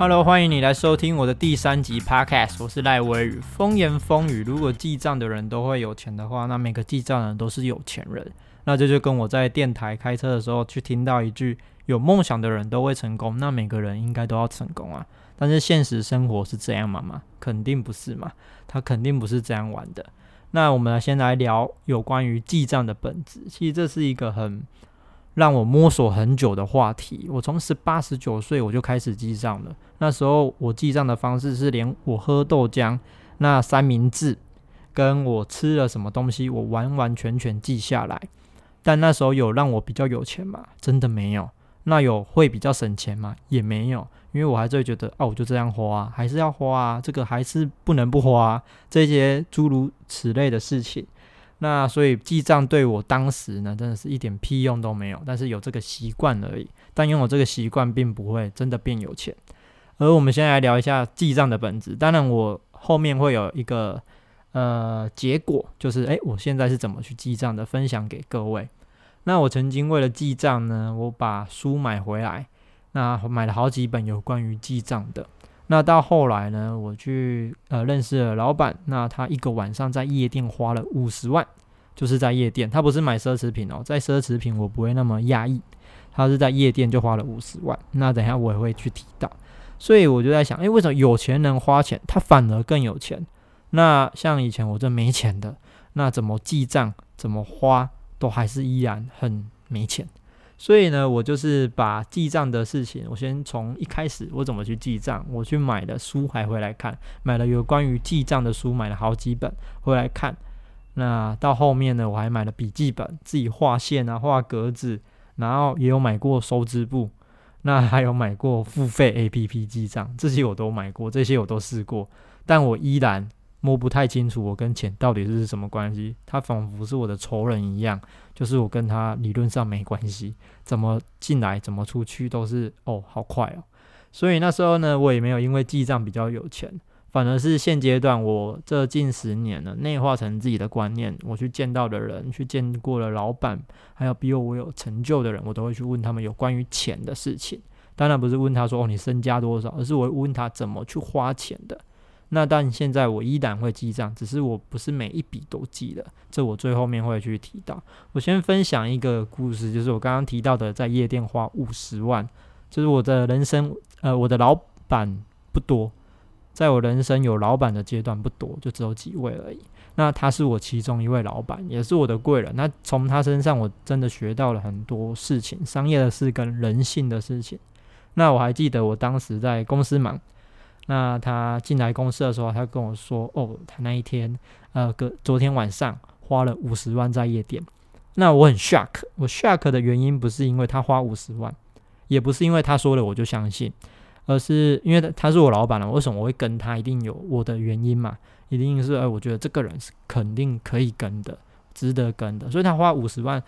Hello，欢迎你来收听我的第三集 Podcast，我是赖威宇。风言风语，如果记账的人都会有钱的话，那每个记账人都是有钱人。那这就跟我在电台开车的时候去听到一句“有梦想的人都会成功”，那每个人应该都要成功啊。但是现实生活是这样吗？吗？肯定不是嘛，他肯定不是这样玩的。那我们来先来聊有关于记账的本质。其实这是一个很。让我摸索很久的话题。我从十八十九岁我就开始记账了。那时候我记账的方式是连我喝豆浆、那三明治，跟我吃了什么东西，我完完全全记下来。但那时候有让我比较有钱吗？真的没有。那有会比较省钱吗？也没有。因为我还是会觉得，哦，我就这样花，还是要花，这个还是不能不花。这些诸如此类的事情。那所以记账对我当时呢，真的是一点屁用都没有。但是有这个习惯而已。但拥有这个习惯，并不会真的变有钱。而我们先来聊一下记账的本质。当然，我后面会有一个呃结果，就是诶，我现在是怎么去记账的，分享给各位。那我曾经为了记账呢，我把书买回来，那买了好几本有关于记账的。那到后来呢，我去呃认识了老板，那他一个晚上在夜店花了五十万，就是在夜店，他不是买奢侈品哦，在奢侈品我不会那么压抑，他是在夜店就花了五十万，那等下我也会去提到，所以我就在想，诶，为什么有钱人花钱，他反而更有钱？那像以前我这没钱的，那怎么记账，怎么花，都还是依然很没钱。所以呢，我就是把记账的事情，我先从一开始我怎么去记账，我去买的书还回来看，买了有关于记账的书，买了好几本回来看。那到后面呢，我还买了笔记本，自己画线啊，画格子，然后也有买过收支簿，那还有买过付费 A P P 记账，这些我都买过，这些我都试过，但我依然。摸不太清楚我跟钱到底是什么关系，他仿佛是我的仇人一样，就是我跟他理论上没关系，怎么进来怎么出去都是哦，好快哦。所以那时候呢，我也没有因为记账比较有钱，反而是现阶段我这近十年了内化成自己的观念，我去见到的人，去见过了老板，还有比我有成就的人，我都会去问他们有关于钱的事情。当然不是问他说哦你身家多少，而是我问他怎么去花钱的。那但现在我依然会记账，只是我不是每一笔都记的，这我最后面会去提到。我先分享一个故事，就是我刚刚提到的，在夜店花五十万，就是我的人生，呃，我的老板不多，在我人生有老板的阶段不多，就只有几位而已。那他是我其中一位老板，也是我的贵人。那从他身上我真的学到了很多事情，商业的事跟人性的事情。那我还记得我当时在公司忙。那他进来公司的时候，他跟我说：“哦，他那一天，呃，隔昨天晚上花了五十万在夜店。”那我很 shock。我 shock 的原因不是因为他花五十万，也不是因为他说了我就相信，而是因为他是我老板了。为什么我会跟他？一定有我的原因嘛？一定是，哎，我觉得这个人是肯定可以跟的，值得跟的。所以他花五十万，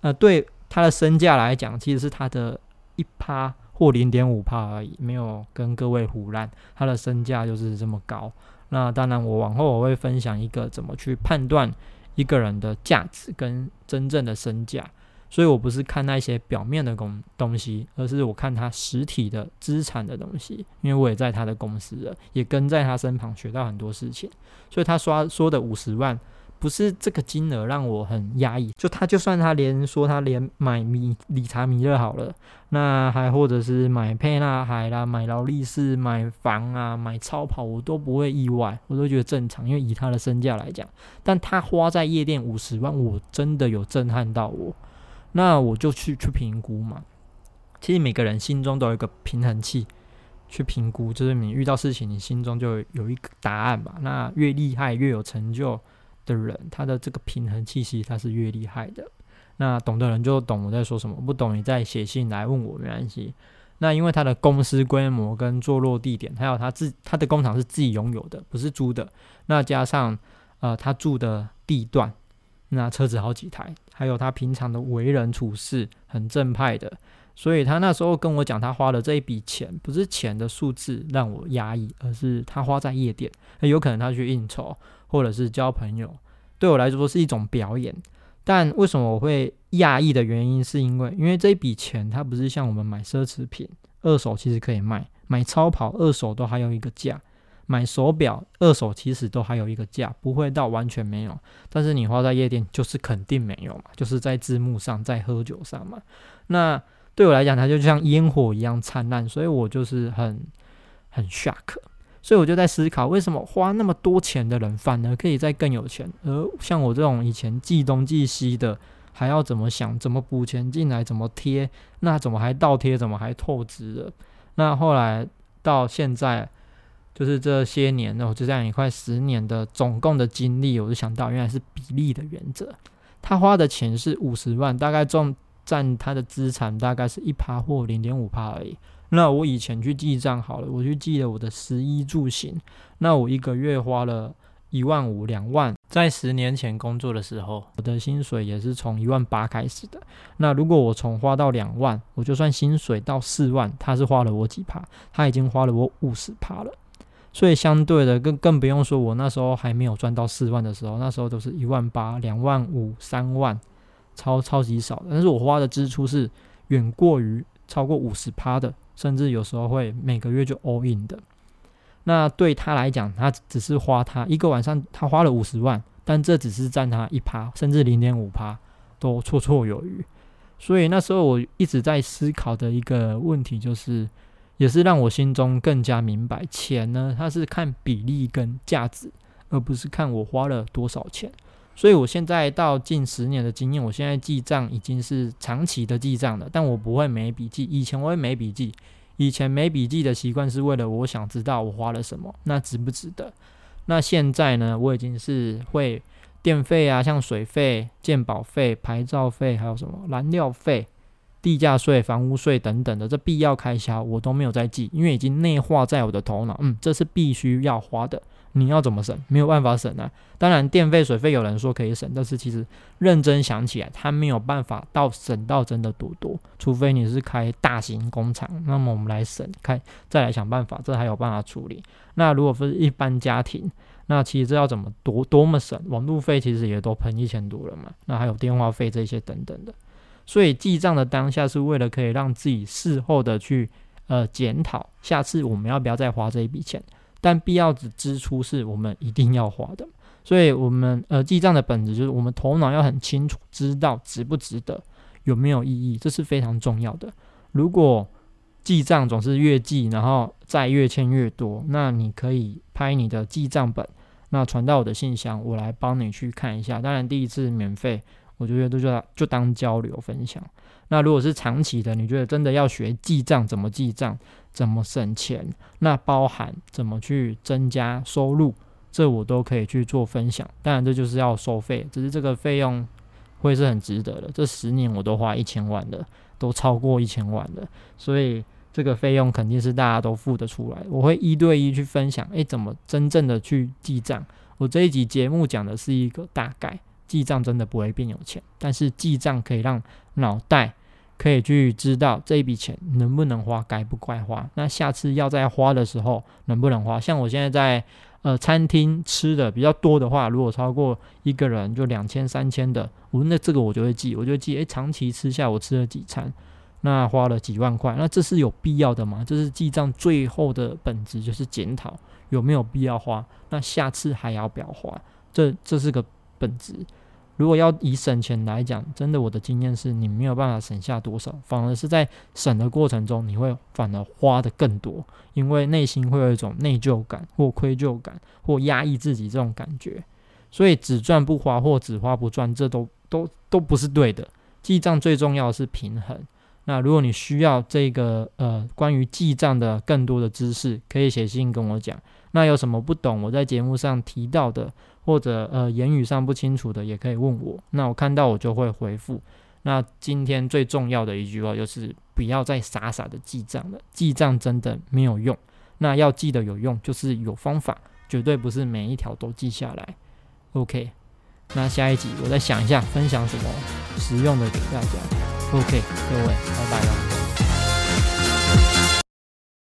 呃，对他的身价来讲，其实是他的一趴。或零点五帕而已，没有跟各位胡乱，它的身价就是这么高。那当然，我往后我会分享一个怎么去判断一个人的价值跟真正的身价。所以我不是看那些表面的东东西，而是我看他实体的资产的东西。因为我也在他的公司了，也跟在他身旁学到很多事情。所以他刷说的五十万。不是这个金额让我很压抑，就他就算他连说他连买米理查米勒好了，那还或者是买沛纳海啦、买劳力士、买房啊、买超跑，我都不会意外，我都觉得正常，因为以他的身价来讲，但他花在夜店五十万，我真的有震撼到我，那我就去去评估嘛。其实每个人心中都有一个平衡器去评估，就是你遇到事情，你心中就有一个答案吧。那越厉害越有成就。的人，他的这个平衡气息，他是越厉害的。那懂的人就懂我在说什么，不懂你再写信来问我没关系。那因为他的公司规模跟坐落地点，还有他自他的工厂是自己拥有的，不是租的。那加上呃他住的地段，那车子好几台，还有他平常的为人处事很正派的，所以他那时候跟我讲，他花的这一笔钱不是钱的数字让我压抑，而是他花在夜店，那有可能他去应酬。或者是交朋友，对我来说是一种表演。但为什么我会讶异的原因，是因为因为这一笔钱它不是像我们买奢侈品，二手其实可以卖，买超跑二手都还有一个价，买手表二手其实都还有一个价，不会到完全没有。但是你花在夜店就是肯定没有嘛，就是在字幕上，在喝酒上嘛。那对我来讲，它就像烟火一样灿烂，所以我就是很很 shock。所以我就在思考，为什么花那么多钱的人反而可以再更有钱，而像我这种以前寄东寄西的。还要怎么想？怎么补钱进来？怎么贴？那怎么还倒贴？怎么还透支了？那后来到现在，就是这些年，我就这样一块十年的总共的经历，我就想到，原来是比例的原则。他花的钱是五十万，大概占占他的资产大概是一趴或零点五趴而已。那我以前去记账好了，我去记了我的食衣住行，那我一个月花了。一万五两万，在十年前工作的时候，我的薪水也是从一万八开始的。那如果我从花到两万，我就算薪水到四万，他是花了我几趴？他已经花了我五十趴了。所以相对的，更更不用说我那时候还没有赚到四万的时候，那时候都是一万八、两万五、三万，超超级少的。但是我花的支出是远过于超过五十趴的，甚至有时候会每个月就 all in 的。那对他来讲，他只是花他一个晚上，他花了五十万，但这只是占他一趴，甚至零点五趴都绰绰有余。所以那时候我一直在思考的一个问题，就是也是让我心中更加明白，钱呢，它是看比例跟价值，而不是看我花了多少钱。所以我现在到近十年的经验，我现在记账已经是长期的记账了，但我不会没笔记，以前我会没笔记。以前没笔记的习惯是为了我想知道我花了什么，那值不值得？那现在呢？我已经是会电费啊，像水费、鉴保费、牌照费，还有什么燃料费、地价税、房屋税等等的这必要开销，我都没有在记，因为已经内化在我的头脑。嗯，这是必须要花的。你要怎么省？没有办法省啊！当然，电费、水费有人说可以省，但是其实认真想起来，它没有办法到省到真的多多。除非你是开大型工厂，那么我们来省开，再来想办法，这还有办法处理。那如果是一般家庭，那其实这要怎么多多么省？网路费其实也都喷一千多了嘛。那还有电话费这些等等的。所以记账的当下是为了可以让自己事后的去呃检讨，下次我们要不要再花这一笔钱。但必要的支出是我们一定要花的，所以我们呃记账的本质就是我们头脑要很清楚，知道值不值得，有没有意义，这是非常重要的。如果记账总是越记，然后再越欠越多，那你可以拍你的记账本，那传到我的信箱，我来帮你去看一下。当然第一次免费，我觉得都就就当交流分享。那如果是长期的，你觉得真的要学记账，怎么记账？怎么省钱？那包含怎么去增加收入，这我都可以去做分享。当然，这就是要收费，只是这个费用会是很值得的。这十年我都花一千万了，都超过一千万了，所以这个费用肯定是大家都付得出来。我会一对一去分享，诶，怎么真正的去记账？我这一集节目讲的是一个大概，记账真的不会变有钱，但是记账可以让脑袋。可以去知道这一笔钱能不能花，该不该花。那下次要再花的时候能不能花？像我现在在呃餐厅吃的比较多的话，如果超过一个人就两千三千的，我那这个我就会记，我就记，诶，长期吃下我吃了几餐，那花了几万块，那这是有必要的吗？这是记账最后的本质，就是检讨有没有必要花，那下次还要不要花？这这是个本质。如果要以省钱来讲，真的我的经验是你没有办法省下多少，反而是在省的过程中，你会反而花的更多，因为内心会有一种内疚感或愧疚感或压抑自己这种感觉，所以只赚不花或只花不赚，这都都都不是对的。记账最重要的是平衡。那如果你需要这个呃关于记账的更多的知识，可以写信跟我讲。那有什么不懂，我在节目上提到的。或者呃言语上不清楚的也可以问我，那我看到我就会回复。那今天最重要的一句话就是不要再傻傻的记账了，记账真的没有用。那要记得有用，就是有方法，绝对不是每一条都记下来。OK，那下一集我再想一下分享什么实用的给大家。OK，各位，拜拜了。